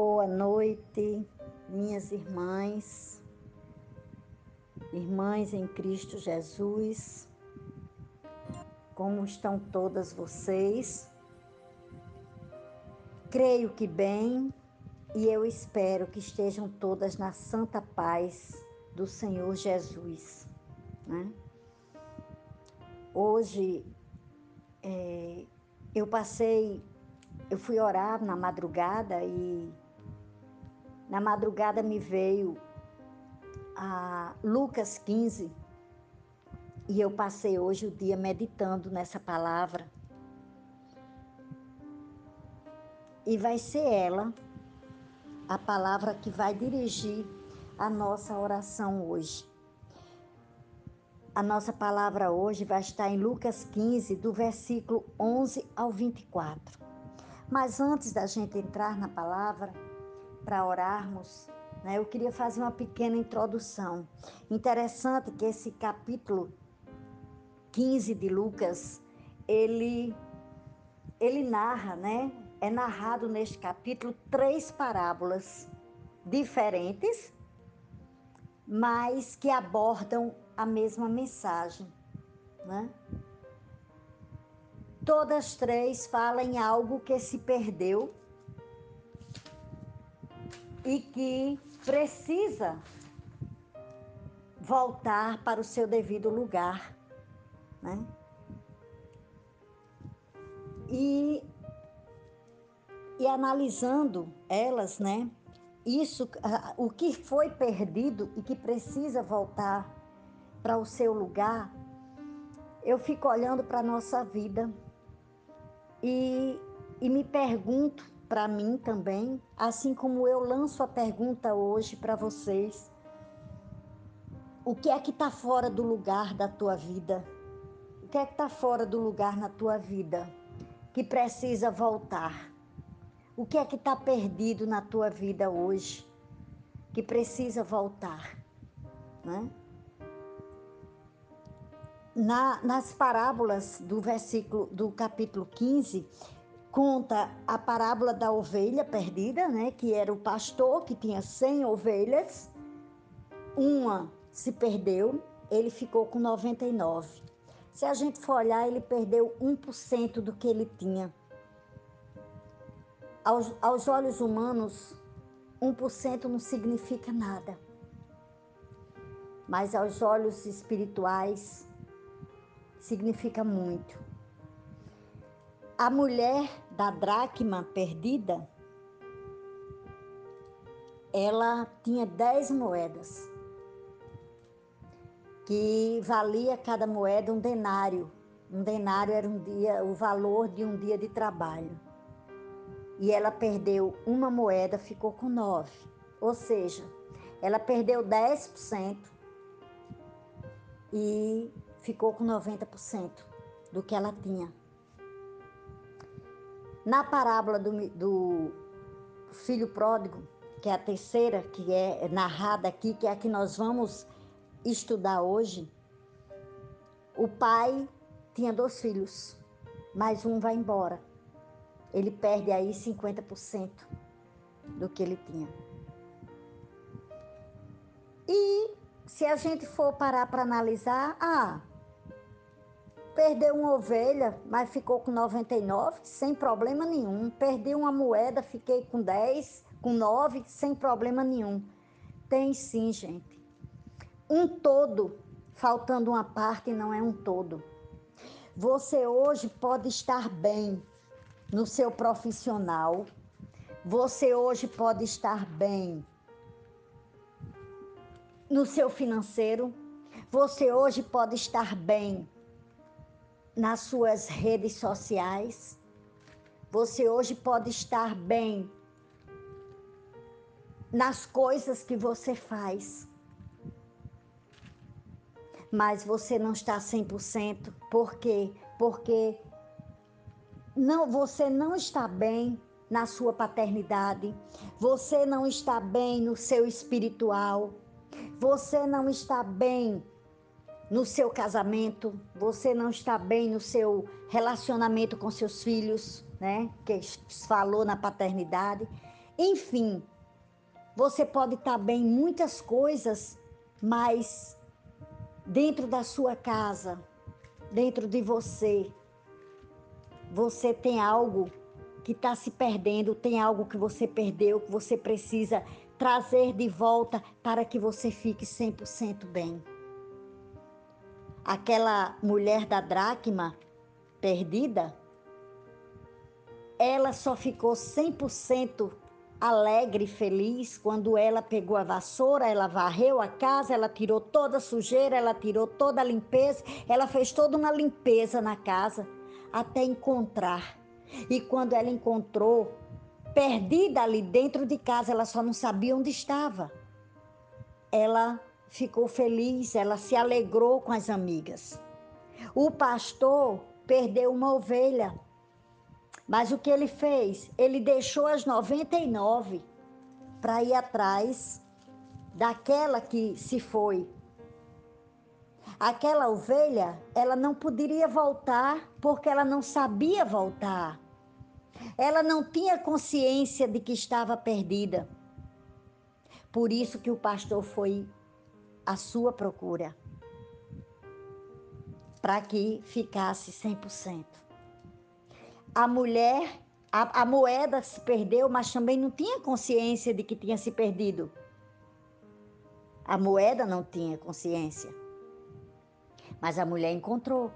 Boa noite, minhas irmãs, irmãs em Cristo Jesus. Como estão todas vocês? Creio que bem e eu espero que estejam todas na santa paz do Senhor Jesus. Né? Hoje é, eu passei eu fui orar na madrugada e na madrugada me veio a Lucas 15 e eu passei hoje o dia meditando nessa palavra. E vai ser ela a palavra que vai dirigir a nossa oração hoje. A nossa palavra hoje vai estar em Lucas 15, do versículo 11 ao 24. Mas antes da gente entrar na palavra, para orarmos, né, eu queria fazer uma pequena introdução. Interessante que esse capítulo 15 de Lucas, ele, ele narra, né? É narrado neste capítulo três parábolas diferentes, mas que abordam a mesma mensagem, né? Todas três falam em algo que se perdeu e que precisa voltar para o seu devido lugar, né? E, e analisando elas, né? Isso, o que foi perdido e que precisa voltar para o seu lugar, eu fico olhando para a nossa vida e, e me pergunto para mim também, assim como eu lanço a pergunta hoje para vocês: o que é que está fora do lugar da tua vida? O que é que está fora do lugar na tua vida que precisa voltar? O que é que está perdido na tua vida hoje que precisa voltar? Né? Na, nas parábolas do versículo do capítulo 15, conta a parábola da ovelha perdida, né, que era o pastor que tinha 100 ovelhas. Uma se perdeu, ele ficou com 99. Se a gente for olhar, ele perdeu 1% do que ele tinha. Aos, aos olhos humanos, 1% não significa nada. Mas aos olhos espirituais, significa muito. A mulher da dracma perdida, ela tinha dez moedas, que valia cada moeda um denário. Um denário era um dia, o valor de um dia de trabalho. E ela perdeu uma moeda, ficou com nove. Ou seja, ela perdeu 10% e ficou com 90% do que ela tinha. Na parábola do, do filho pródigo, que é a terceira que é narrada aqui, que é a que nós vamos estudar hoje, o pai tinha dois filhos, mas um vai embora. Ele perde aí 50% do que ele tinha. E se a gente for parar para analisar, ah, Perdeu uma ovelha, mas ficou com 99, sem problema nenhum. Perdi uma moeda, fiquei com 10, com 9, sem problema nenhum. Tem sim, gente. Um todo, faltando uma parte, não é um todo. Você hoje pode estar bem no seu profissional. Você hoje pode estar bem no seu financeiro. Você hoje pode estar bem nas suas redes sociais. Você hoje pode estar bem nas coisas que você faz. Mas você não está 100%. Por quê? Porque não, você não está bem na sua paternidade. Você não está bem no seu espiritual. Você não está bem no seu casamento, você não está bem no seu relacionamento com seus filhos, né? Que falou na paternidade. Enfim, você pode estar bem em muitas coisas, mas dentro da sua casa, dentro de você, você tem algo que está se perdendo, tem algo que você perdeu, que você precisa trazer de volta para que você fique 100% bem. Aquela mulher da dracma perdida, ela só ficou 100% alegre e feliz quando ela pegou a vassoura, ela varreu a casa, ela tirou toda a sujeira, ela tirou toda a limpeza, ela fez toda uma limpeza na casa até encontrar. E quando ela encontrou, perdida ali dentro de casa, ela só não sabia onde estava. Ela ficou feliz, ela se alegrou com as amigas. O pastor perdeu uma ovelha, mas o que ele fez? Ele deixou as 99 para ir atrás daquela que se foi. Aquela ovelha, ela não poderia voltar porque ela não sabia voltar. Ela não tinha consciência de que estava perdida. Por isso que o pastor foi à sua procura para que ficasse 100%. A mulher, a, a moeda se perdeu, mas também não tinha consciência de que tinha se perdido. A moeda não tinha consciência. Mas a mulher encontrou.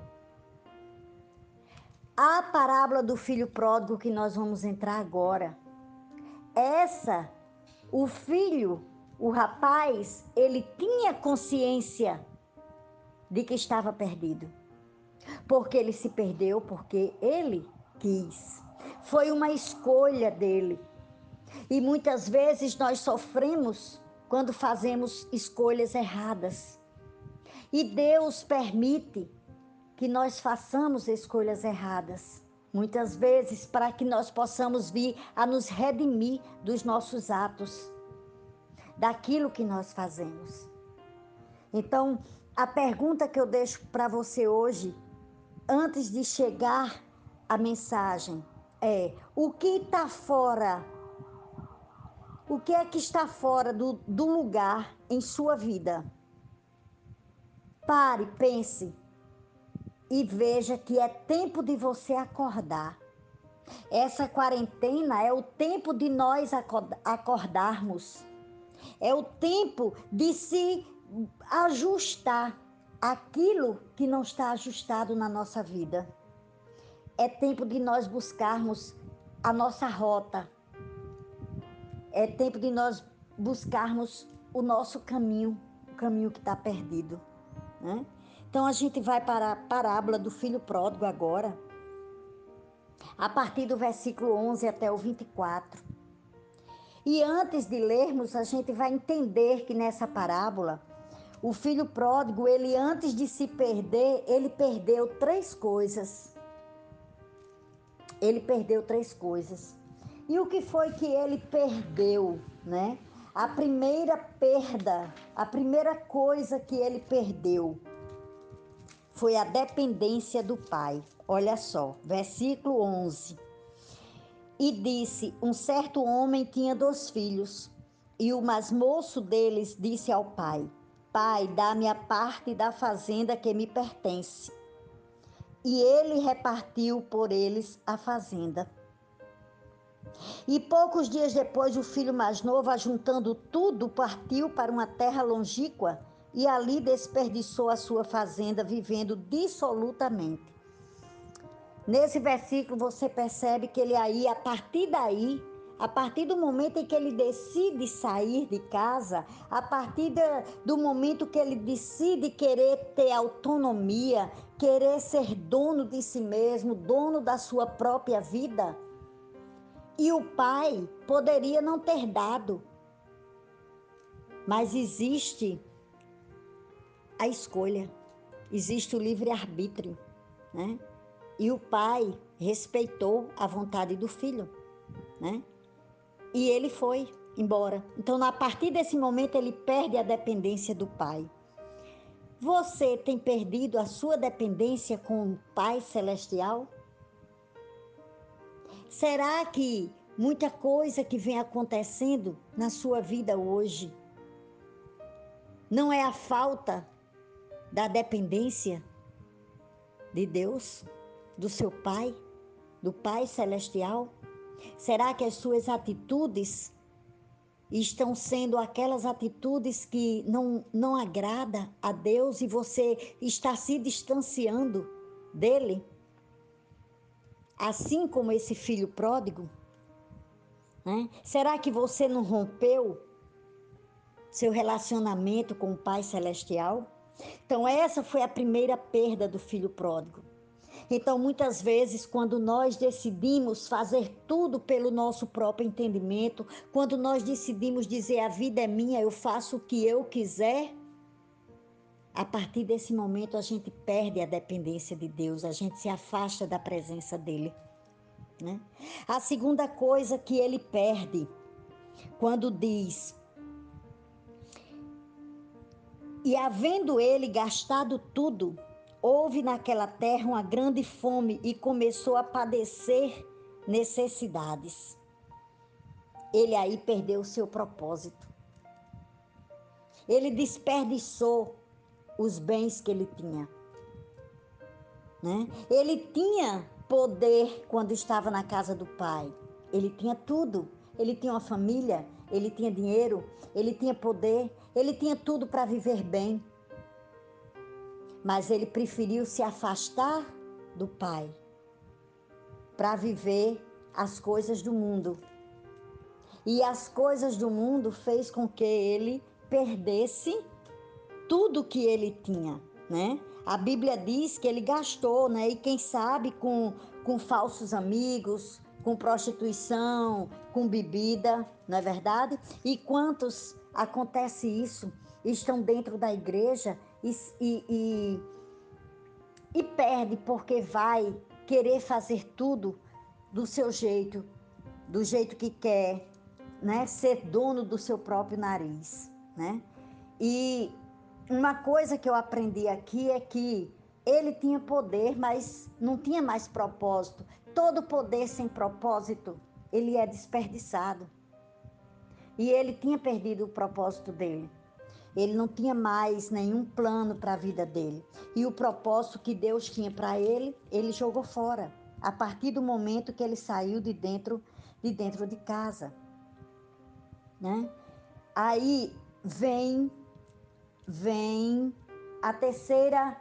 A parábola do filho pródigo que nós vamos entrar agora. Essa, o filho, o rapaz, ele tinha consciência de que estava perdido. Porque ele se perdeu, porque ele quis. Foi uma escolha dele. E muitas vezes nós sofremos quando fazemos escolhas erradas. E Deus permite que nós façamos escolhas erradas, muitas vezes para que nós possamos vir a nos redimir dos nossos atos, daquilo que nós fazemos. Então, a pergunta que eu deixo para você hoje, antes de chegar a mensagem, é: o que está fora? O que é que está fora do, do lugar em sua vida? Pare, pense e veja que é tempo de você acordar. Essa quarentena é o tempo de nós acordarmos. É o tempo de se ajustar aquilo que não está ajustado na nossa vida. É tempo de nós buscarmos a nossa rota. É tempo de nós buscarmos o nosso caminho, o caminho que está perdido. Né? Então a gente vai para a parábola do filho pródigo agora, a partir do versículo 11 até o 24. E antes de lermos, a gente vai entender que nessa parábola, o filho pródigo, ele antes de se perder, ele perdeu três coisas. Ele perdeu três coisas. E o que foi que ele perdeu, né? A primeira perda, a primeira coisa que ele perdeu foi a dependência do pai. Olha só, versículo 11. E disse: Um certo homem tinha dois filhos, e o mais moço deles disse ao pai: Pai, dá-me a parte da fazenda que me pertence. E ele repartiu por eles a fazenda. E poucos dias depois, o filho mais novo, ajuntando tudo, partiu para uma terra longínqua e ali desperdiçou a sua fazenda, vivendo dissolutamente. Nesse versículo você percebe que ele aí, a partir daí, a partir do momento em que ele decide sair de casa, a partir do momento que ele decide querer ter autonomia, querer ser dono de si mesmo, dono da sua própria vida, e o pai poderia não ter dado. Mas existe a escolha, existe o livre-arbítrio, né? E o pai respeitou a vontade do filho, né? E ele foi embora. Então, a partir desse momento, ele perde a dependência do pai. Você tem perdido a sua dependência com o Pai Celestial? Será que muita coisa que vem acontecendo na sua vida hoje. Não é a falta da dependência de Deus, do seu Pai, do Pai Celestial? Será que as suas atitudes estão sendo aquelas atitudes que não, não agrada a Deus e você está se distanciando dele? Assim como esse filho pródigo? Né? Será que você não rompeu seu relacionamento com o Pai Celestial? Então, essa foi a primeira perda do filho pródigo. Então, muitas vezes, quando nós decidimos fazer tudo pelo nosso próprio entendimento, quando nós decidimos dizer a vida é minha, eu faço o que eu quiser, a partir desse momento a gente perde a dependência de Deus, a gente se afasta da presença dele. Né? A segunda coisa que ele perde, quando diz: E havendo ele gastado tudo, Houve naquela terra uma grande fome e começou a padecer necessidades. Ele aí perdeu o seu propósito. Ele desperdiçou os bens que ele tinha. Né? Ele tinha poder quando estava na casa do pai. Ele tinha tudo. Ele tinha uma família, ele tinha dinheiro, ele tinha poder, ele tinha tudo para viver bem mas ele preferiu se afastar do Pai para viver as coisas do mundo. E as coisas do mundo fez com que ele perdesse tudo que ele tinha, né? A Bíblia diz que ele gastou, né? E quem sabe com, com falsos amigos, com prostituição, com bebida, não é verdade? E quantos acontece isso? Estão dentro da igreja e, e, e, perde porque vai querer fazer tudo do seu jeito, do jeito que quer, né? Ser dono do seu próprio nariz, né? E uma coisa que eu aprendi aqui é que ele tinha poder, mas não tinha mais propósito. Todo poder sem propósito, ele é desperdiçado. E ele tinha perdido o propósito dele. Ele não tinha mais nenhum plano para a vida dele. E o propósito que Deus tinha para ele, ele jogou fora. A partir do momento que ele saiu de dentro de dentro de casa, né? Aí vem vem a terceira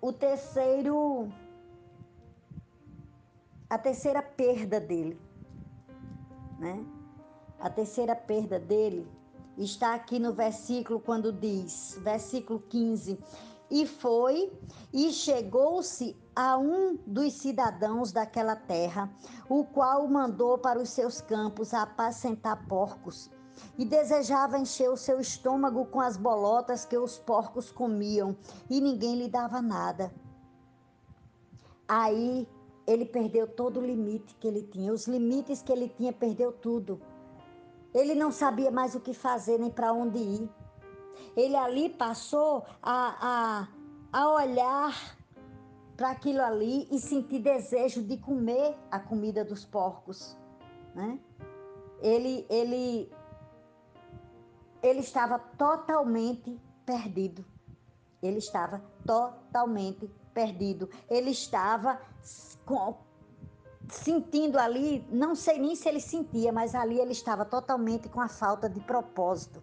o terceiro a terceira perda dele, né? A terceira perda dele está aqui no versículo quando diz, versículo 15: E foi e chegou-se a um dos cidadãos daquela terra, o qual mandou para os seus campos a apacentar porcos, e desejava encher o seu estômago com as bolotas que os porcos comiam, e ninguém lhe dava nada. Aí ele perdeu todo o limite que ele tinha, os limites que ele tinha, perdeu tudo. Ele não sabia mais o que fazer nem para onde ir. Ele ali passou a, a, a olhar para aquilo ali e sentir desejo de comer a comida dos porcos. Né? Ele, ele, ele estava totalmente perdido. Ele estava totalmente perdido. Ele estava com, sentindo ali, não sei nem se ele sentia, mas ali ele estava totalmente com a falta de propósito.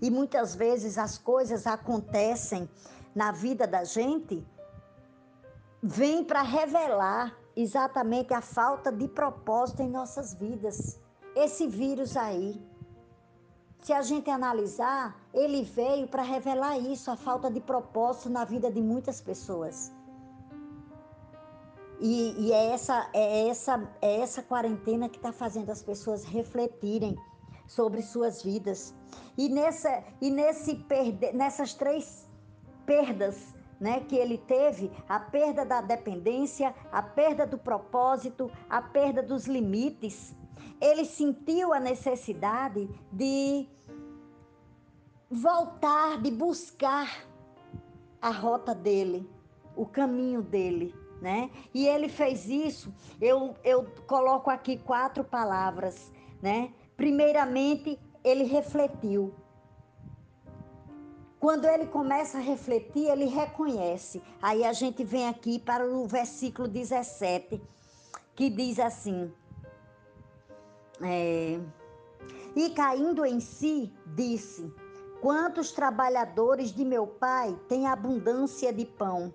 E muitas vezes as coisas acontecem na vida da gente, vem para revelar exatamente a falta de propósito em nossas vidas. Esse vírus aí, se a gente analisar, ele veio para revelar isso, a falta de propósito na vida de muitas pessoas. E, e é, essa, é, essa, é essa quarentena que está fazendo as pessoas refletirem sobre suas vidas. E, nessa, e nesse perde, nessas três perdas né, que ele teve, a perda da dependência, a perda do propósito, a perda dos limites, ele sentiu a necessidade de voltar, de buscar a rota dele, o caminho dele né? E ele fez isso, eu, eu coloco aqui quatro palavras, né? Primeiramente, ele refletiu. Quando ele começa a refletir, ele reconhece. Aí a gente vem aqui para o versículo 17, que diz assim: é, E caindo em si, disse: Quantos trabalhadores de meu pai têm abundância de pão,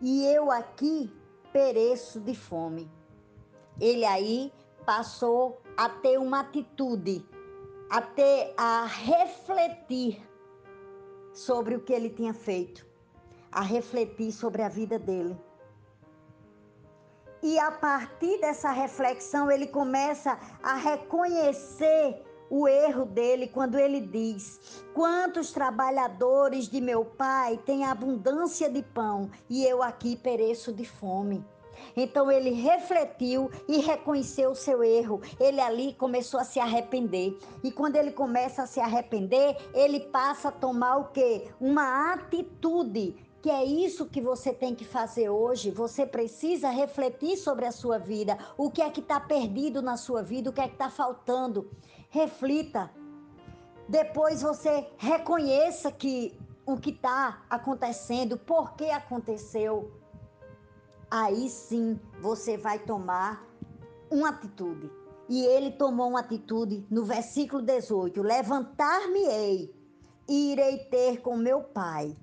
e eu aqui pereço de fome. Ele aí passou a ter uma atitude, a ter a refletir sobre o que ele tinha feito, a refletir sobre a vida dele. E a partir dessa reflexão, ele começa a reconhecer o erro dele quando ele diz: Quantos trabalhadores de meu pai têm abundância de pão e eu aqui pereço de fome. Então ele refletiu e reconheceu o seu erro. Ele ali começou a se arrepender. E quando ele começa a se arrepender, ele passa a tomar o quê? Uma atitude que é isso que você tem que fazer hoje. Você precisa refletir sobre a sua vida. O que é que está perdido na sua vida? O que é que está faltando? Reflita. Depois você reconheça que o que está acontecendo, por que aconteceu aí sim você vai tomar uma atitude. E ele tomou uma atitude no versículo 18: Levantar-me-ei e irei ter com meu pai.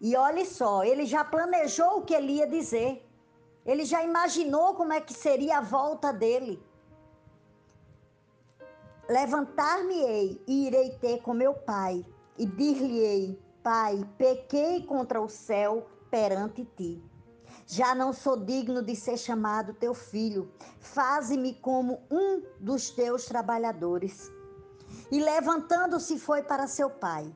E olhe só, ele já planejou o que ele ia dizer. Ele já imaginou como é que seria a volta dele. Levantar-me-ei e irei ter com meu pai, e dir-lhe-ei: Pai, pequei contra o céu perante ti. Já não sou digno de ser chamado teu filho. Faze-me como um dos teus trabalhadores. E levantando-se foi para seu pai.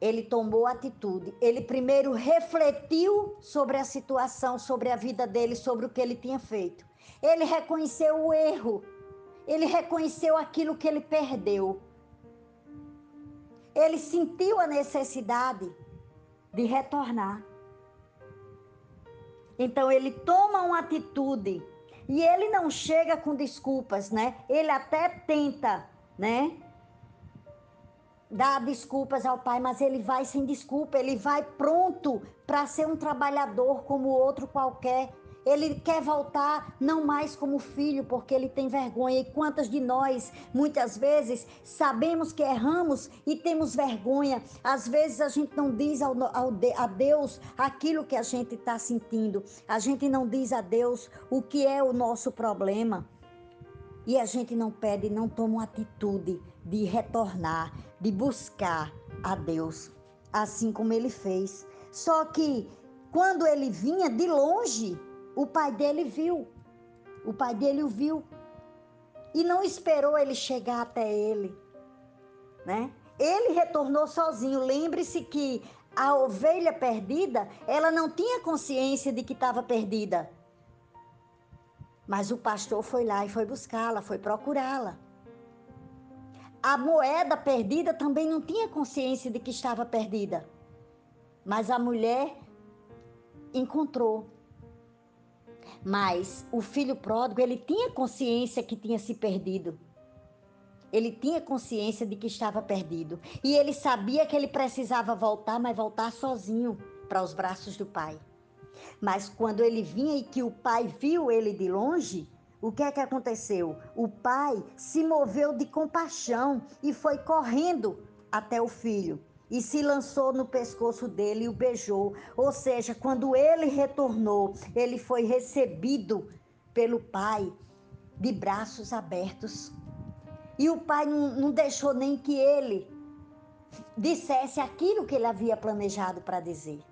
Ele tomou atitude. Ele primeiro refletiu sobre a situação, sobre a vida dele, sobre o que ele tinha feito. Ele reconheceu o erro. Ele reconheceu aquilo que ele perdeu. Ele sentiu a necessidade de retornar. Então ele toma uma atitude e ele não chega com desculpas, né? Ele até tenta, né? Dar desculpas ao pai, mas ele vai sem desculpa, ele vai pronto para ser um trabalhador como outro qualquer. Ele quer voltar não mais como filho, porque ele tem vergonha. E quantas de nós, muitas vezes, sabemos que erramos e temos vergonha. Às vezes a gente não diz ao, ao, a Deus aquilo que a gente está sentindo. A gente não diz a Deus o que é o nosso problema. E a gente não pede, não toma uma atitude de retornar, de buscar a Deus, assim como ele fez. Só que quando ele vinha de longe, o pai dele viu. O pai dele o viu. E não esperou ele chegar até ele, né? Ele retornou sozinho. Lembre-se que a ovelha perdida, ela não tinha consciência de que estava perdida. Mas o pastor foi lá e foi buscá-la, foi procurá-la. A moeda perdida também não tinha consciência de que estava perdida. Mas a mulher encontrou. Mas o filho pródigo, ele tinha consciência que tinha se perdido. Ele tinha consciência de que estava perdido. E ele sabia que ele precisava voltar, mas voltar sozinho para os braços do pai. Mas quando ele vinha e que o pai viu ele de longe, o que é que aconteceu? O pai se moveu de compaixão e foi correndo até o filho e se lançou no pescoço dele e o beijou. Ou seja, quando ele retornou, ele foi recebido pelo pai de braços abertos. E o pai não, não deixou nem que ele dissesse aquilo que ele havia planejado para dizer.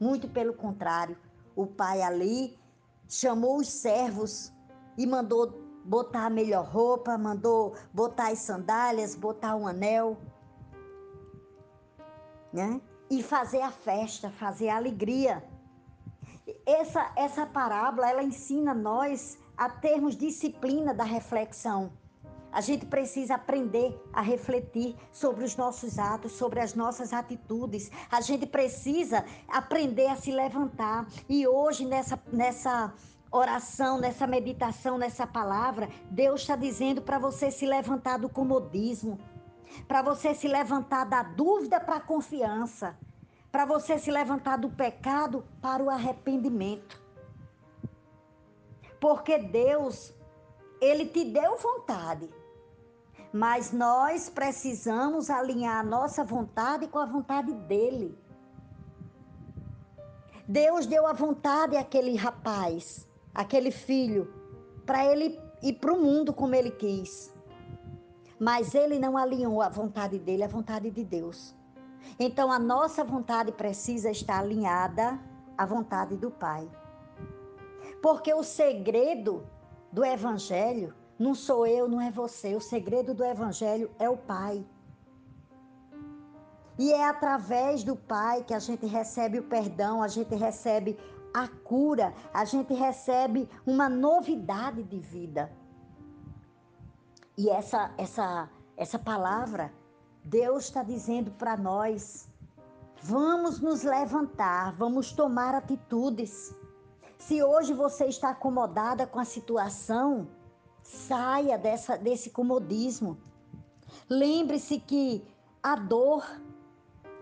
Muito pelo contrário, o pai ali chamou os servos e mandou botar a melhor roupa, mandou botar as sandálias, botar um anel né? E fazer a festa, fazer a alegria. Essa, essa parábola, ela ensina nós a termos disciplina da reflexão. A gente precisa aprender a refletir sobre os nossos atos, sobre as nossas atitudes. A gente precisa aprender a se levantar. E hoje, nessa, nessa oração, nessa meditação, nessa palavra, Deus está dizendo para você se levantar do comodismo, para você se levantar da dúvida para a confiança, para você se levantar do pecado para o arrependimento. Porque Deus, Ele te deu vontade, mas nós precisamos alinhar a nossa vontade com a vontade dEle. Deus deu a vontade àquele rapaz aquele filho, para ele ir para o mundo como ele quis. Mas ele não alinhou a vontade dele à vontade de Deus. Então a nossa vontade precisa estar alinhada à vontade do Pai. Porque o segredo do Evangelho não sou eu, não é você. O segredo do Evangelho é o Pai. E é através do Pai que a gente recebe o perdão, a gente recebe a cura, a gente recebe uma novidade de vida. E essa essa essa palavra Deus está dizendo para nós: vamos nos levantar, vamos tomar atitudes. Se hoje você está acomodada com a situação, saia dessa, desse comodismo. Lembre-se que a dor,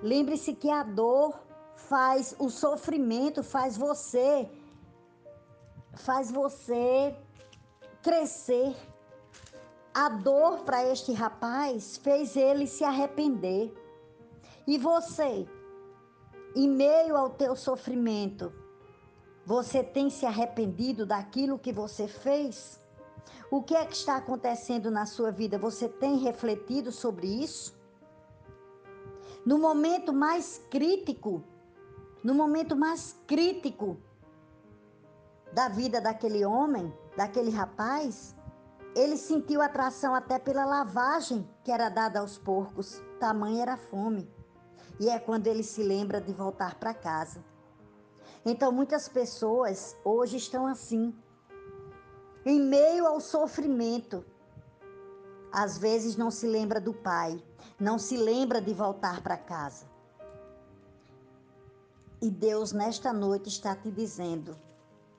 lembre-se que a dor faz o sofrimento, faz você faz você crescer. A dor para este rapaz fez ele se arrepender. E você, em meio ao teu sofrimento, você tem se arrependido daquilo que você fez? O que é que está acontecendo na sua vida? Você tem refletido sobre isso? No momento mais crítico no momento mais crítico da vida daquele homem, daquele rapaz, ele sentiu atração até pela lavagem que era dada aos porcos, tamanha era a fome. E é quando ele se lembra de voltar para casa. Então muitas pessoas hoje estão assim, em meio ao sofrimento. Às vezes não se lembra do pai, não se lembra de voltar para casa. E Deus, nesta noite, está te dizendo: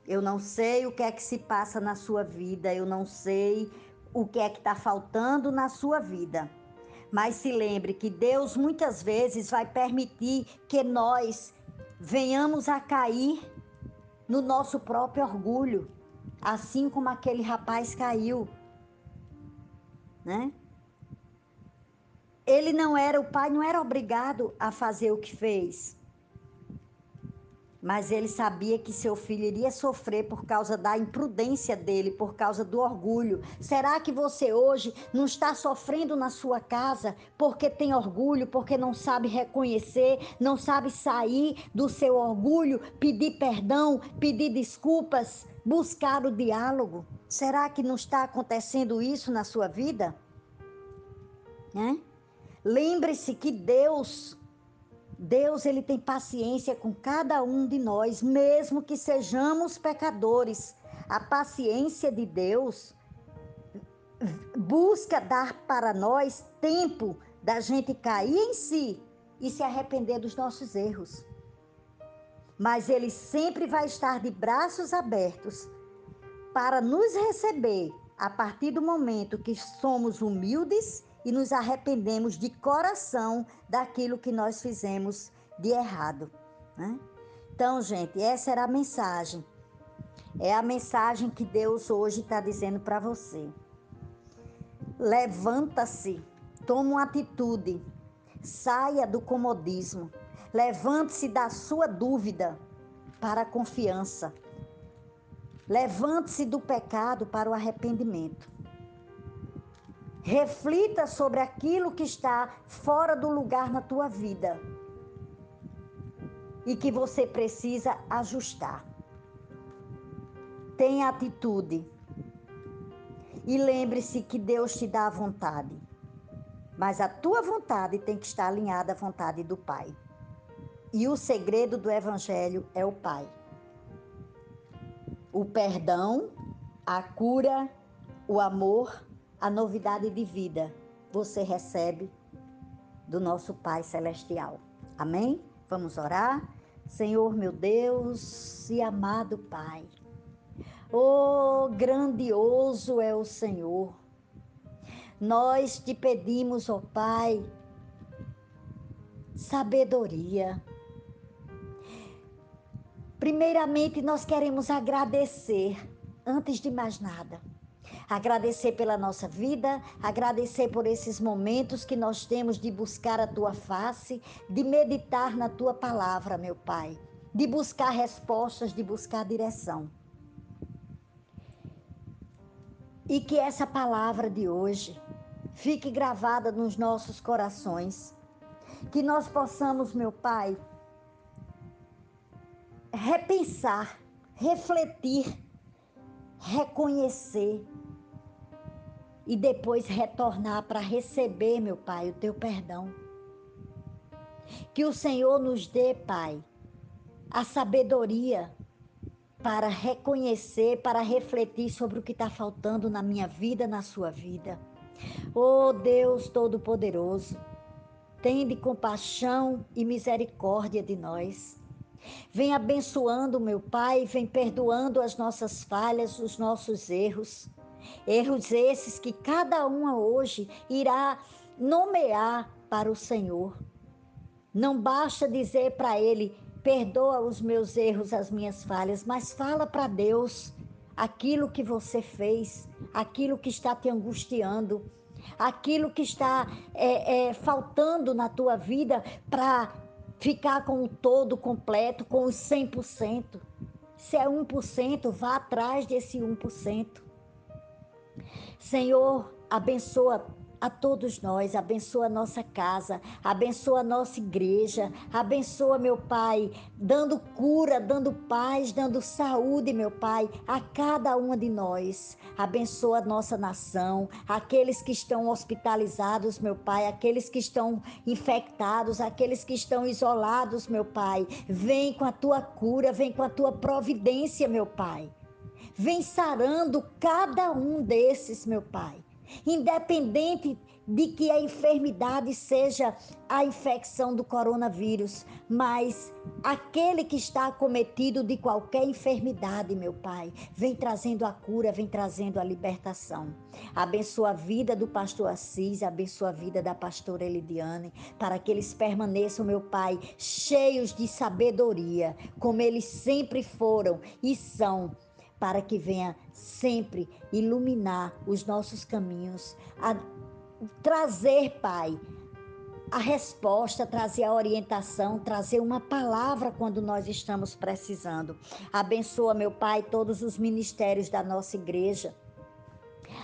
eu não sei o que é que se passa na sua vida, eu não sei o que é que está faltando na sua vida. Mas se lembre que Deus muitas vezes vai permitir que nós venhamos a cair no nosso próprio orgulho, assim como aquele rapaz caiu, né? Ele não era, o pai não era obrigado a fazer o que fez. Mas ele sabia que seu filho iria sofrer por causa da imprudência dele, por causa do orgulho. Será que você hoje não está sofrendo na sua casa porque tem orgulho, porque não sabe reconhecer, não sabe sair do seu orgulho, pedir perdão, pedir desculpas, buscar o diálogo? Será que não está acontecendo isso na sua vida? Né? Lembre-se que Deus Deus ele tem paciência com cada um de nós, mesmo que sejamos pecadores. A paciência de Deus busca dar para nós tempo da gente cair em si e se arrepender dos nossos erros. Mas ele sempre vai estar de braços abertos para nos receber a partir do momento que somos humildes e nos arrependemos de coração daquilo que nós fizemos de errado. Né? Então, gente, essa era a mensagem. É a mensagem que Deus hoje está dizendo para você. Levanta-se, toma uma atitude, saia do comodismo, levante-se da sua dúvida para a confiança, levante-se do pecado para o arrependimento. Reflita sobre aquilo que está fora do lugar na tua vida e que você precisa ajustar. Tenha atitude. E lembre-se que Deus te dá a vontade. Mas a tua vontade tem que estar alinhada à vontade do Pai. E o segredo do Evangelho é o Pai. O perdão, a cura, o amor a novidade de vida você recebe do nosso Pai Celestial. Amém? Vamos orar? Senhor meu Deus e amado Pai, oh, grandioso é o Senhor. Nós te pedimos, ó oh Pai, sabedoria. Primeiramente, nós queremos agradecer, antes de mais nada, agradecer pela nossa vida, agradecer por esses momentos que nós temos de buscar a tua face, de meditar na tua palavra, meu Pai, de buscar respostas, de buscar direção. E que essa palavra de hoje fique gravada nos nossos corações. Que nós possamos, meu Pai, repensar, refletir, reconhecer e depois retornar para receber, meu Pai, o teu perdão. Que o Senhor nos dê, Pai, a sabedoria para reconhecer, para refletir sobre o que está faltando na minha vida, na sua vida. Oh Deus Todo-Poderoso, tende compaixão e misericórdia de nós. Vem abençoando, meu Pai, vem perdoando as nossas falhas, os nossos erros. Erros esses que cada uma hoje irá nomear para o Senhor. Não basta dizer para Ele, perdoa os meus erros, as minhas falhas, mas fala para Deus aquilo que você fez, aquilo que está te angustiando, aquilo que está é, é, faltando na tua vida para ficar com o todo completo, com os 100%. Se é 1%, vá atrás desse 1%. Senhor, abençoa a todos nós, abençoa a nossa casa, abençoa a nossa igreja, abençoa, meu Pai, dando cura, dando paz, dando saúde, meu Pai, a cada uma de nós. Abençoa a nossa nação, aqueles que estão hospitalizados, meu Pai, aqueles que estão infectados, aqueles que estão isolados, meu Pai. Vem com a tua cura, vem com a tua providência, meu Pai. Vem sarando cada um desses, meu Pai. Independente de que a enfermidade seja a infecção do coronavírus, mas aquele que está acometido de qualquer enfermidade, meu Pai, vem trazendo a cura, vem trazendo a libertação. Abençoa a vida do pastor Assis, abençoa a vida da pastora Elidiane, para que eles permaneçam, meu Pai, cheios de sabedoria, como eles sempre foram e são para que venha sempre iluminar os nossos caminhos, a trazer, Pai, a resposta, trazer a orientação, trazer uma palavra quando nós estamos precisando. Abençoa, meu Pai, todos os ministérios da nossa igreja.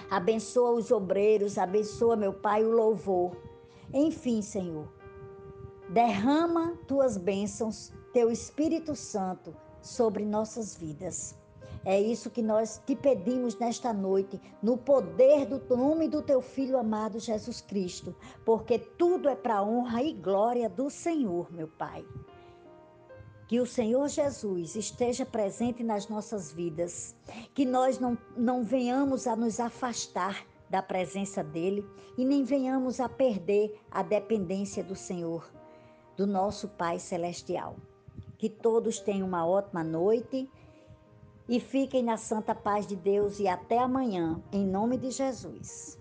Abençoa os obreiros, abençoa, meu Pai, o louvor. Enfim, Senhor, derrama tuas bênçãos, teu Espírito Santo sobre nossas vidas. É isso que nós te pedimos nesta noite, no poder do nome do teu filho amado Jesus Cristo, porque tudo é para honra e glória do Senhor, meu Pai. Que o Senhor Jesus esteja presente nas nossas vidas, que nós não, não venhamos a nos afastar da presença dEle e nem venhamos a perder a dependência do Senhor, do nosso Pai Celestial. Que todos tenham uma ótima noite e fiquem na santa paz de Deus e até amanhã, em nome de Jesus.